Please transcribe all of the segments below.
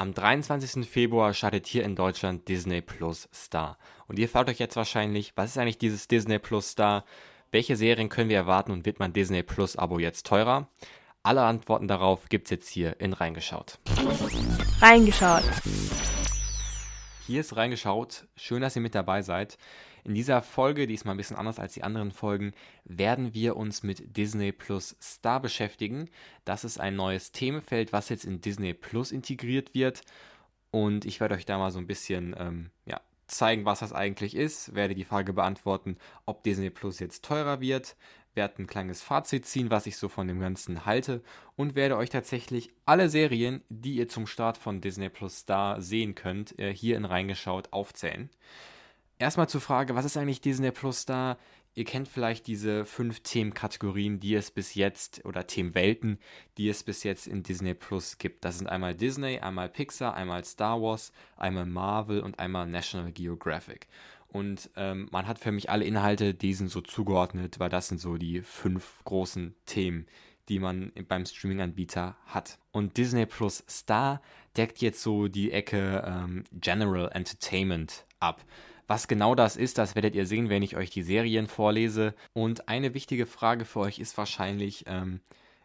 Am 23. Februar startet hier in Deutschland Disney Plus Star. Und ihr fragt euch jetzt wahrscheinlich, was ist eigentlich dieses Disney Plus Star? Welche Serien können wir erwarten und wird mein Disney Plus Abo jetzt teurer? Alle Antworten darauf gibt es jetzt hier in Reingeschaut. Reingeschaut. Hier ist Reingeschaut. Schön, dass ihr mit dabei seid. In dieser Folge, die ist mal ein bisschen anders als die anderen Folgen, werden wir uns mit Disney Plus Star beschäftigen. Das ist ein neues Themenfeld, was jetzt in Disney Plus integriert wird. Und ich werde euch da mal so ein bisschen ähm, ja, zeigen, was das eigentlich ist, werde die Frage beantworten, ob Disney Plus jetzt teurer wird, werde ein kleines Fazit ziehen, was ich so von dem Ganzen halte und werde euch tatsächlich alle Serien, die ihr zum Start von Disney Plus Star sehen könnt, äh, hier in reingeschaut aufzählen. Erstmal zur Frage, was ist eigentlich Disney Plus da? Ihr kennt vielleicht diese fünf Themenkategorien, die es bis jetzt, oder Themenwelten, die es bis jetzt in Disney Plus gibt. Das sind einmal Disney, einmal Pixar, einmal Star Wars, einmal Marvel und einmal National Geographic. Und ähm, man hat für mich alle Inhalte diesen so zugeordnet, weil das sind so die fünf großen Themen, die man beim Streaming-Anbieter hat. Und Disney Plus Star deckt jetzt so die Ecke ähm, General Entertainment ab. Was genau das ist, das werdet ihr sehen, wenn ich euch die Serien vorlese. Und eine wichtige Frage für euch ist wahrscheinlich, ähm,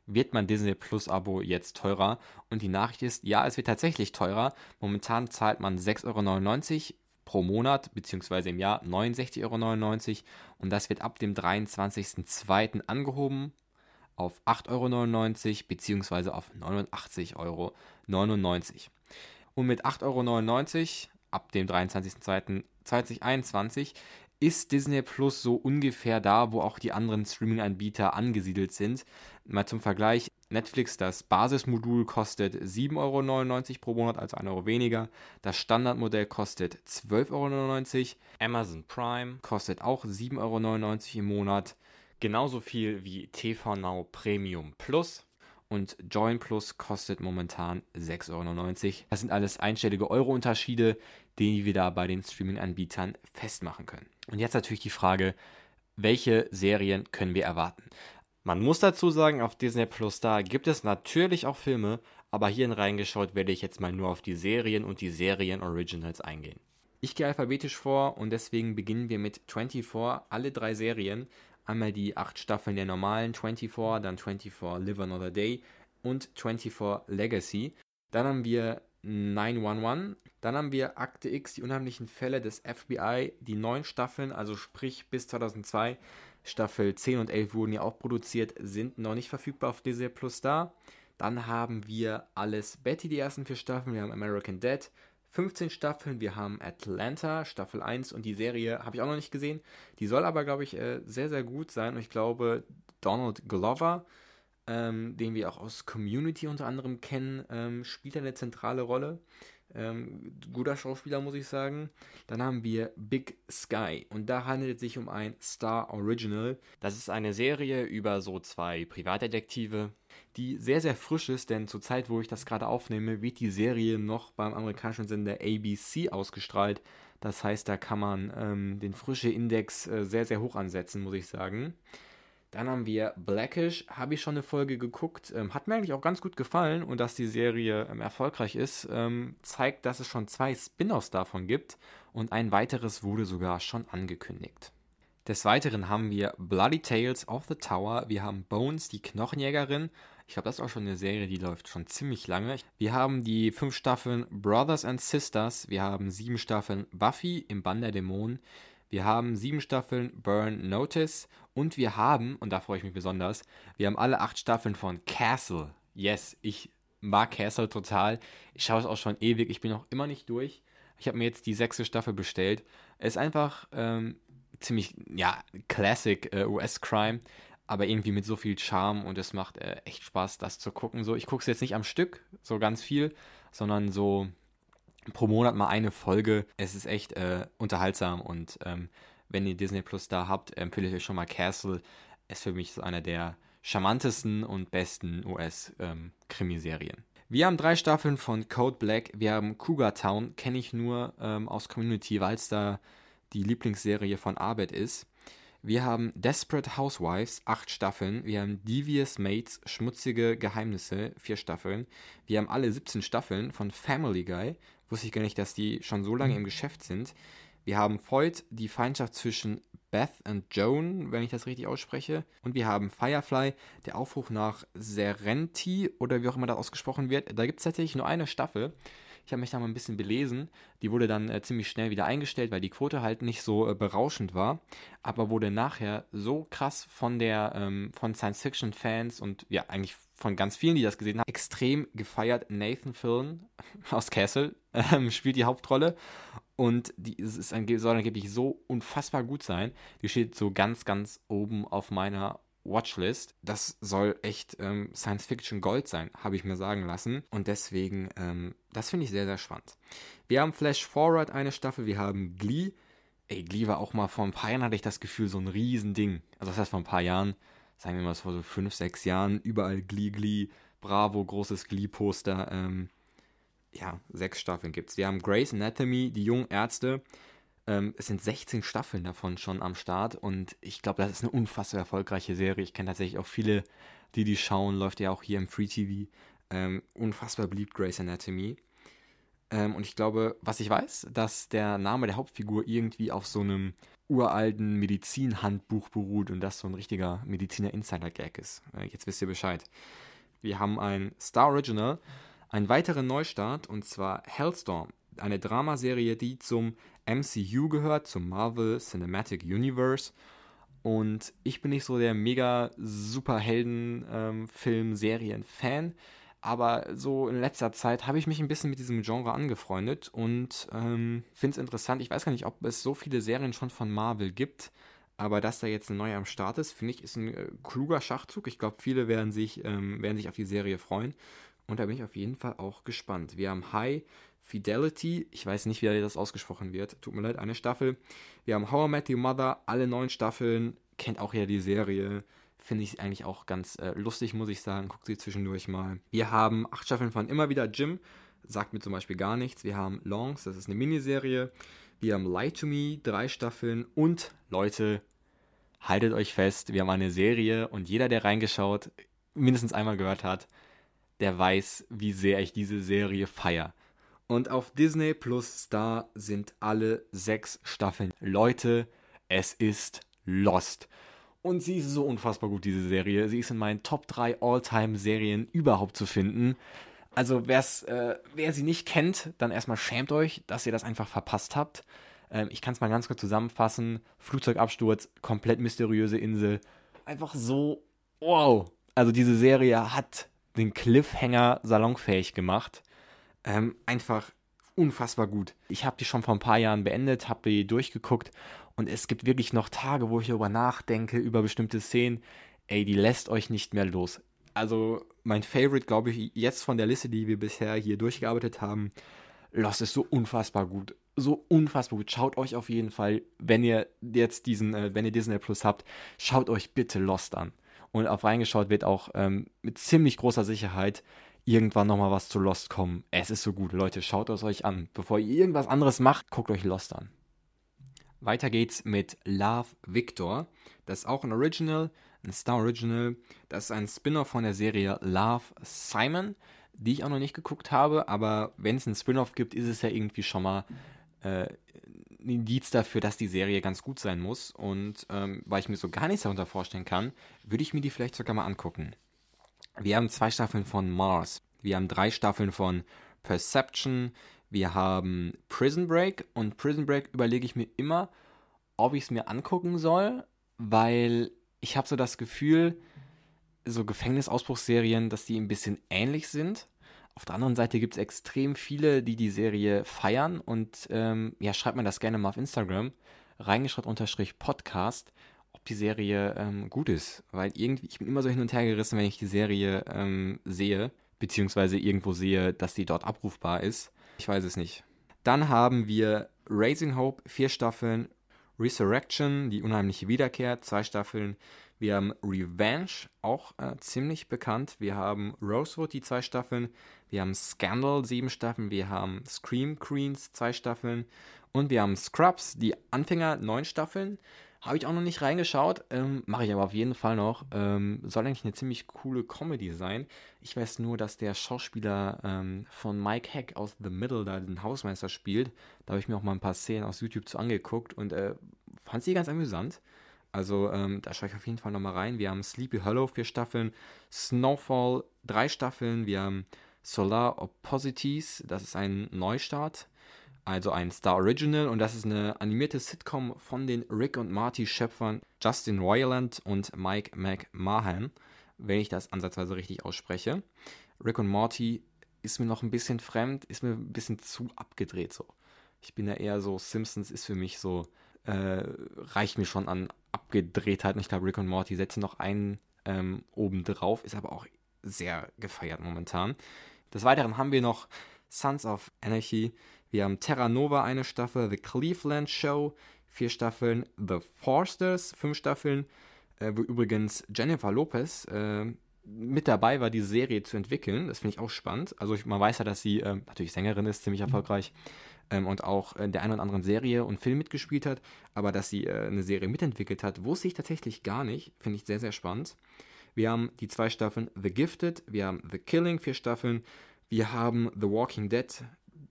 wird mein Disney Plus Abo jetzt teurer? Und die Nachricht ist, ja, es wird tatsächlich teurer. Momentan zahlt man 6,99 Euro pro Monat, beziehungsweise im Jahr 69,99 Euro. Und das wird ab dem 23.02. angehoben auf 8,99 Euro, beziehungsweise auf 89,99 Euro. Und mit 8,99 Euro ab dem 23.02.2021 ist Disney Plus so ungefähr da, wo auch die anderen Streaming-Anbieter angesiedelt sind. Mal zum Vergleich, Netflix, das Basismodul kostet 7,99 Euro pro Monat, also 1 Euro weniger. Das Standardmodell kostet 12,99 Euro. Amazon Prime kostet auch 7,99 Euro im Monat. Genauso viel wie TV Now Premium Plus und Join Plus kostet momentan 6,99 Euro. Das sind alles einstellige Euro-Unterschiede, die wir da bei den Streaming-Anbietern festmachen können. Und jetzt natürlich die Frage, welche Serien können wir erwarten? Man muss dazu sagen, auf Disney Plus da gibt es natürlich auch Filme, aber hierhin reingeschaut werde ich jetzt mal nur auf die Serien und die Serien-Originals eingehen. Ich gehe alphabetisch vor und deswegen beginnen wir mit 24, alle drei Serien. Einmal die acht Staffeln der normalen 24, dann 24 Live Another Day und 24 Legacy. Dann haben wir 911. Dann haben wir Akte X, die unheimlichen Fälle des FBI, die neun Staffeln, also sprich bis 2002. Staffel 10 und 11 wurden ja auch produziert, sind noch nicht verfügbar auf Disney Plus da. Dann haben wir alles Betty, die ersten vier Staffeln. Wir haben American Dead, 15 Staffeln. Wir haben Atlanta, Staffel 1 und die Serie habe ich auch noch nicht gesehen. Die soll aber, glaube ich, äh, sehr, sehr gut sein. Und ich glaube, Donald Glover, ähm, den wir auch aus Community unter anderem kennen, ähm, spielt eine zentrale Rolle. Ähm, guter Schauspieler, muss ich sagen. Dann haben wir Big Sky und da handelt es sich um ein Star Original. Das ist eine Serie über so zwei Privatdetektive, die sehr, sehr frisch ist, denn zur Zeit, wo ich das gerade aufnehme, wird die Serie noch beim amerikanischen Sender ABC ausgestrahlt. Das heißt, da kann man ähm, den frische Index äh, sehr, sehr hoch ansetzen, muss ich sagen. Dann haben wir Blackish, habe ich schon eine Folge geguckt, ähm, hat mir eigentlich auch ganz gut gefallen. Und dass die Serie ähm, erfolgreich ist, ähm, zeigt, dass es schon zwei Spin-offs davon gibt. Und ein weiteres wurde sogar schon angekündigt. Des Weiteren haben wir Bloody Tales of the Tower, wir haben Bones, die Knochenjägerin. Ich glaube, das ist auch schon eine Serie, die läuft schon ziemlich lange. Wir haben die fünf Staffeln Brothers and Sisters, wir haben sieben Staffeln Buffy im Bann der Dämonen, wir haben sieben Staffeln Burn Notice und wir haben, und da freue ich mich besonders, wir haben alle acht Staffeln von Castle. Yes, ich mag Castle total. Ich schaue es auch schon ewig. Ich bin noch immer nicht durch. Ich habe mir jetzt die sechste Staffel bestellt. Es ist einfach ähm, ziemlich, ja, Classic äh, US-Crime, aber irgendwie mit so viel Charme und es macht äh, echt Spaß, das zu gucken. So, ich gucke es jetzt nicht am Stück, so ganz viel, sondern so pro Monat mal eine Folge. Es ist echt äh, unterhaltsam und ähm, wenn ihr Disney Plus da habt, empfehle ich euch schon mal Castle. Ist für mich so einer der charmantesten und besten US-Krimiserien. Ähm, wir haben drei Staffeln von Code Black. Wir haben Cougar Town, kenne ich nur ähm, aus Community, weil es da die Lieblingsserie von Arbeit ist. Wir haben Desperate Housewives, acht Staffeln. Wir haben Devious Mates, Schmutzige Geheimnisse, vier Staffeln. Wir haben alle 17 Staffeln von Family Guy. Wusste ich gar nicht, dass die schon so lange im Geschäft sind. Wir haben Void, die Feindschaft zwischen Beth und Joan, wenn ich das richtig ausspreche. Und wir haben Firefly, der Aufruf nach Serenti oder wie auch immer das ausgesprochen wird. Da gibt es tatsächlich nur eine Staffel. Ich habe mich da mal ein bisschen belesen. Die wurde dann äh, ziemlich schnell wieder eingestellt, weil die Quote halt nicht so äh, berauschend war. Aber wurde nachher so krass von der ähm, von Science-Fiction-Fans und ja, eigentlich von ganz vielen, die das gesehen haben, extrem gefeiert. Nathan Fillion aus Castle ähm, spielt die Hauptrolle. Und die es ist ein, soll angeblich so unfassbar gut sein. Die steht so ganz, ganz oben auf meiner Watchlist. Das soll echt ähm, Science-Fiction Gold sein, habe ich mir sagen lassen. Und deswegen, ähm, das finde ich sehr, sehr spannend. Wir haben Flash Forward eine Staffel, wir haben Glee. Ey, Glee war auch mal vor ein paar Jahren, hatte ich das Gefühl, so ein Riesending. Also das heißt vor ein paar Jahren, sagen wir mal vor so fünf, sechs Jahren, überall Glee, Glee, Bravo, großes Glee-Poster. Ähm, ja, sechs Staffeln gibt es. Wir haben Grey's Anatomy, die jungen Ärzte. Ähm, es sind 16 Staffeln davon schon am Start und ich glaube, das ist eine unfassbar erfolgreiche Serie. Ich kenne tatsächlich auch viele, die die schauen. Läuft ja auch hier im Free TV. Ähm, unfassbar beliebt Grey's Anatomy. Ähm, und ich glaube, was ich weiß, dass der Name der Hauptfigur irgendwie auf so einem uralten Medizinhandbuch beruht und das so ein richtiger Mediziner-Insider-Gag ist. Äh, jetzt wisst ihr Bescheid. Wir haben ein Star Original, einen weiteren Neustart und zwar Hellstorm, eine Dramaserie, die zum MCU gehört, zum Marvel Cinematic Universe. Und ich bin nicht so der mega Superhelden-Film-Serien-Fan. Ähm, aber so in letzter Zeit habe ich mich ein bisschen mit diesem Genre angefreundet und ähm, finde es interessant. Ich weiß gar nicht, ob es so viele Serien schon von Marvel gibt, aber dass da jetzt eine neue am Start ist, finde ich, ist ein äh, kluger Schachzug. Ich glaube, viele werden sich, ähm, werden sich auf die Serie freuen und da bin ich auf jeden Fall auch gespannt. Wir haben High Fidelity, ich weiß nicht, wie das ausgesprochen wird, tut mir leid, eine Staffel. Wir haben How I Met Your Mother, alle neun Staffeln, kennt auch ja die Serie. Finde ich eigentlich auch ganz äh, lustig, muss ich sagen. Guckt sie zwischendurch mal. Wir haben acht Staffeln von Immer wieder Jim. Sagt mir zum Beispiel gar nichts. Wir haben Longs, das ist eine Miniserie. Wir haben Lie to Me, drei Staffeln. Und Leute, haltet euch fest, wir haben eine Serie und jeder, der reingeschaut, mindestens einmal gehört hat, der weiß, wie sehr ich diese Serie feiere. Und auf Disney Plus Star sind alle sechs Staffeln. Leute, es ist Lost. Und sie ist so unfassbar gut, diese Serie. Sie ist in meinen Top 3 All-Time-Serien überhaupt zu finden. Also äh, wer sie nicht kennt, dann erstmal schämt euch, dass ihr das einfach verpasst habt. Ähm, ich kann es mal ganz kurz zusammenfassen. Flugzeugabsturz, komplett mysteriöse Insel. Einfach so, wow. Also diese Serie hat den Cliffhanger salonfähig gemacht. Ähm, einfach unfassbar gut. Ich habe die schon vor ein paar Jahren beendet, habe die durchgeguckt und es gibt wirklich noch Tage, wo ich darüber nachdenke, über bestimmte Szenen. Ey, die lässt euch nicht mehr los. Also mein Favorite, glaube ich, jetzt von der Liste, die wir bisher hier durchgearbeitet haben, Lost ist so unfassbar gut. So unfassbar gut. Schaut euch auf jeden Fall, wenn ihr jetzt diesen, äh, wenn ihr Disney Plus habt, schaut euch bitte Lost an. Und auf reingeschaut wird auch ähm, mit ziemlich großer Sicherheit irgendwann nochmal was zu Lost kommen. Es ist so gut, Leute, schaut es euch an. Bevor ihr irgendwas anderes macht, guckt euch Lost an. Weiter geht's mit Love Victor. Das ist auch ein Original, ein Star Original. Das ist ein Spin-off von der Serie Love Simon, die ich auch noch nicht geguckt habe. Aber wenn es einen Spin-off gibt, ist es ja irgendwie schon mal äh, ein Indiz dafür, dass die Serie ganz gut sein muss. Und ähm, weil ich mir so gar nichts darunter vorstellen kann, würde ich mir die vielleicht sogar mal angucken. Wir haben zwei Staffeln von Mars. Wir haben drei Staffeln von Perception. Wir haben Prison Break. Und Prison Break überlege ich mir immer, ob ich es mir angucken soll, weil ich habe so das Gefühl, so Gefängnisausbruchsserien, dass die ein bisschen ähnlich sind. Auf der anderen Seite gibt es extrem viele, die die Serie feiern und ähm, ja, schreibt mir das gerne mal auf Instagram, reingeschrieben unterstrich Podcast, die Serie ähm, gut ist. Weil irgendwie, ich bin immer so hin und her gerissen, wenn ich die Serie ähm, sehe, beziehungsweise irgendwo sehe, dass die dort abrufbar ist. Ich weiß es nicht. Dann haben wir Raising Hope, vier Staffeln, Resurrection, die unheimliche Wiederkehr, zwei Staffeln. Wir haben Revenge, auch äh, ziemlich bekannt. Wir haben Rosewood, die zwei Staffeln. Wir haben Scandal, sieben Staffeln. Wir haben Scream Queens, zwei Staffeln. Und wir haben Scrubs, die Anfänger, neun Staffeln. Habe ich auch noch nicht reingeschaut, ähm, mache ich aber auf jeden Fall noch. Ähm, soll eigentlich eine ziemlich coole Comedy sein. Ich weiß nur, dass der Schauspieler ähm, von Mike Heck aus The Middle da den Hausmeister spielt. Da habe ich mir auch mal ein paar Szenen aus YouTube zu angeguckt und äh, fand sie ganz amüsant. Also ähm, da schaue ich auf jeden Fall nochmal rein. Wir haben Sleepy Hollow vier Staffeln, Snowfall drei Staffeln, wir haben Solar Opposites, das ist ein Neustart also ein Star Original und das ist eine animierte Sitcom von den Rick und Marty Schöpfern Justin Roiland und Mike McMahon, wenn ich das ansatzweise richtig ausspreche. Rick und Morty ist mir noch ein bisschen fremd, ist mir ein bisschen zu abgedreht so. Ich bin ja eher so, Simpsons ist für mich so, äh, reicht mir schon an Abgedrehtheit. Und ich glaube, Rick und Morty setzen noch einen ähm, oben drauf, ist aber auch sehr gefeiert momentan. Des Weiteren haben wir noch Sons of Anarchy, wir haben Terra Nova eine Staffel, The Cleveland Show vier Staffeln, The Forsters fünf Staffeln, äh, wo übrigens Jennifer Lopez äh, mit dabei war, die Serie zu entwickeln. Das finde ich auch spannend. Also ich, man weiß ja, dass sie äh, natürlich Sängerin ist, ziemlich mhm. erfolgreich ähm, und auch in der einen oder anderen Serie und Film mitgespielt hat, aber dass sie äh, eine Serie mitentwickelt hat, wusste ich tatsächlich gar nicht. Finde ich sehr, sehr spannend. Wir haben die zwei Staffeln The Gifted, wir haben The Killing, vier Staffeln, wir haben The Walking Dead,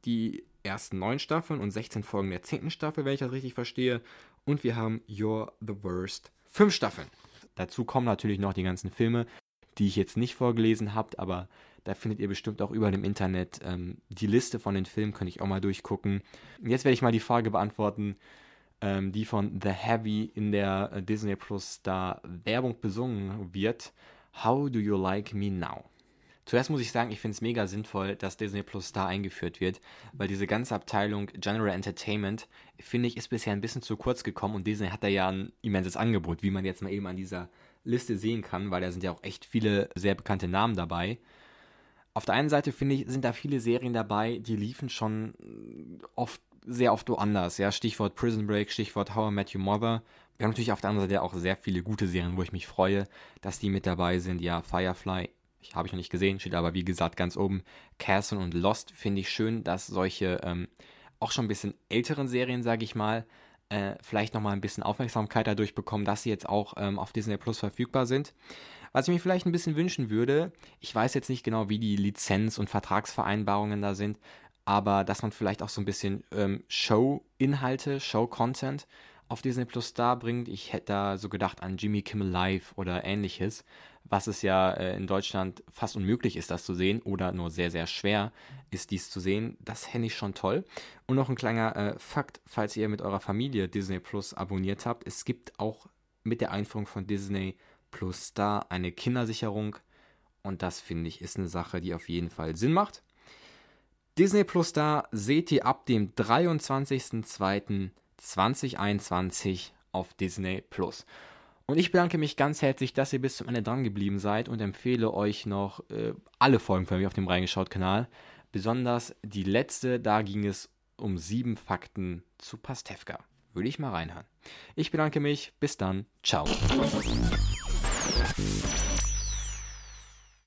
die ersten neun Staffeln und 16 Folgen der zehnten Staffel, wenn ich das richtig verstehe. Und wir haben You're the Worst. Fünf Staffeln. Dazu kommen natürlich noch die ganzen Filme, die ich jetzt nicht vorgelesen habe, aber da findet ihr bestimmt auch überall im Internet ähm, die Liste von den Filmen, könnte ich auch mal durchgucken. Jetzt werde ich mal die Frage beantworten, ähm, die von The Heavy in der äh, Disney Plus Star Werbung besungen wird. How do you like me now? Zuerst muss ich sagen, ich finde es mega sinnvoll, dass Disney Plus da eingeführt wird, weil diese ganze Abteilung General Entertainment, finde ich, ist bisher ein bisschen zu kurz gekommen und Disney hat da ja ein immenses Angebot, wie man jetzt mal eben an dieser Liste sehen kann, weil da sind ja auch echt viele sehr bekannte Namen dabei. Auf der einen Seite finde ich, sind da viele Serien dabei, die liefen schon oft sehr oft woanders. Ja, Stichwort Prison Break, Stichwort How I Met Your Mother. Wir haben natürlich auf der anderen Seite auch sehr viele gute Serien, wo ich mich freue, dass die mit dabei sind. Ja, Firefly, habe ich noch nicht gesehen, steht aber wie gesagt ganz oben. Castle und Lost finde ich schön, dass solche ähm, auch schon ein bisschen älteren Serien, sage ich mal, äh, vielleicht nochmal ein bisschen Aufmerksamkeit dadurch bekommen, dass sie jetzt auch ähm, auf Disney Plus verfügbar sind. Was ich mir vielleicht ein bisschen wünschen würde, ich weiß jetzt nicht genau, wie die Lizenz- und Vertragsvereinbarungen da sind, aber dass man vielleicht auch so ein bisschen ähm, Show-Inhalte, Show-Content auf Disney Plus da bringt. Ich hätte da so gedacht an Jimmy Kimmel Live oder ähnliches, was es ja äh, in Deutschland fast unmöglich ist, das zu sehen oder nur sehr, sehr schwer ist, dies zu sehen. Das fände ich schon toll. Und noch ein kleiner äh, Fakt, falls ihr mit eurer Familie Disney Plus abonniert habt, es gibt auch mit der Einführung von Disney Plus Star eine Kindersicherung und das finde ich ist eine Sache, die auf jeden Fall Sinn macht. Disney Plus Star seht ihr ab dem 23.02.2021 auf Disney Plus. Und ich bedanke mich ganz herzlich, dass ihr bis zum Ende dran geblieben seid und empfehle euch noch äh, alle Folgen von mir auf dem Reingeschaut-Kanal. Besonders die letzte, da ging es um sieben Fakten zu Pastewka. Würde ich mal reinhören. Ich bedanke mich, bis dann, ciao.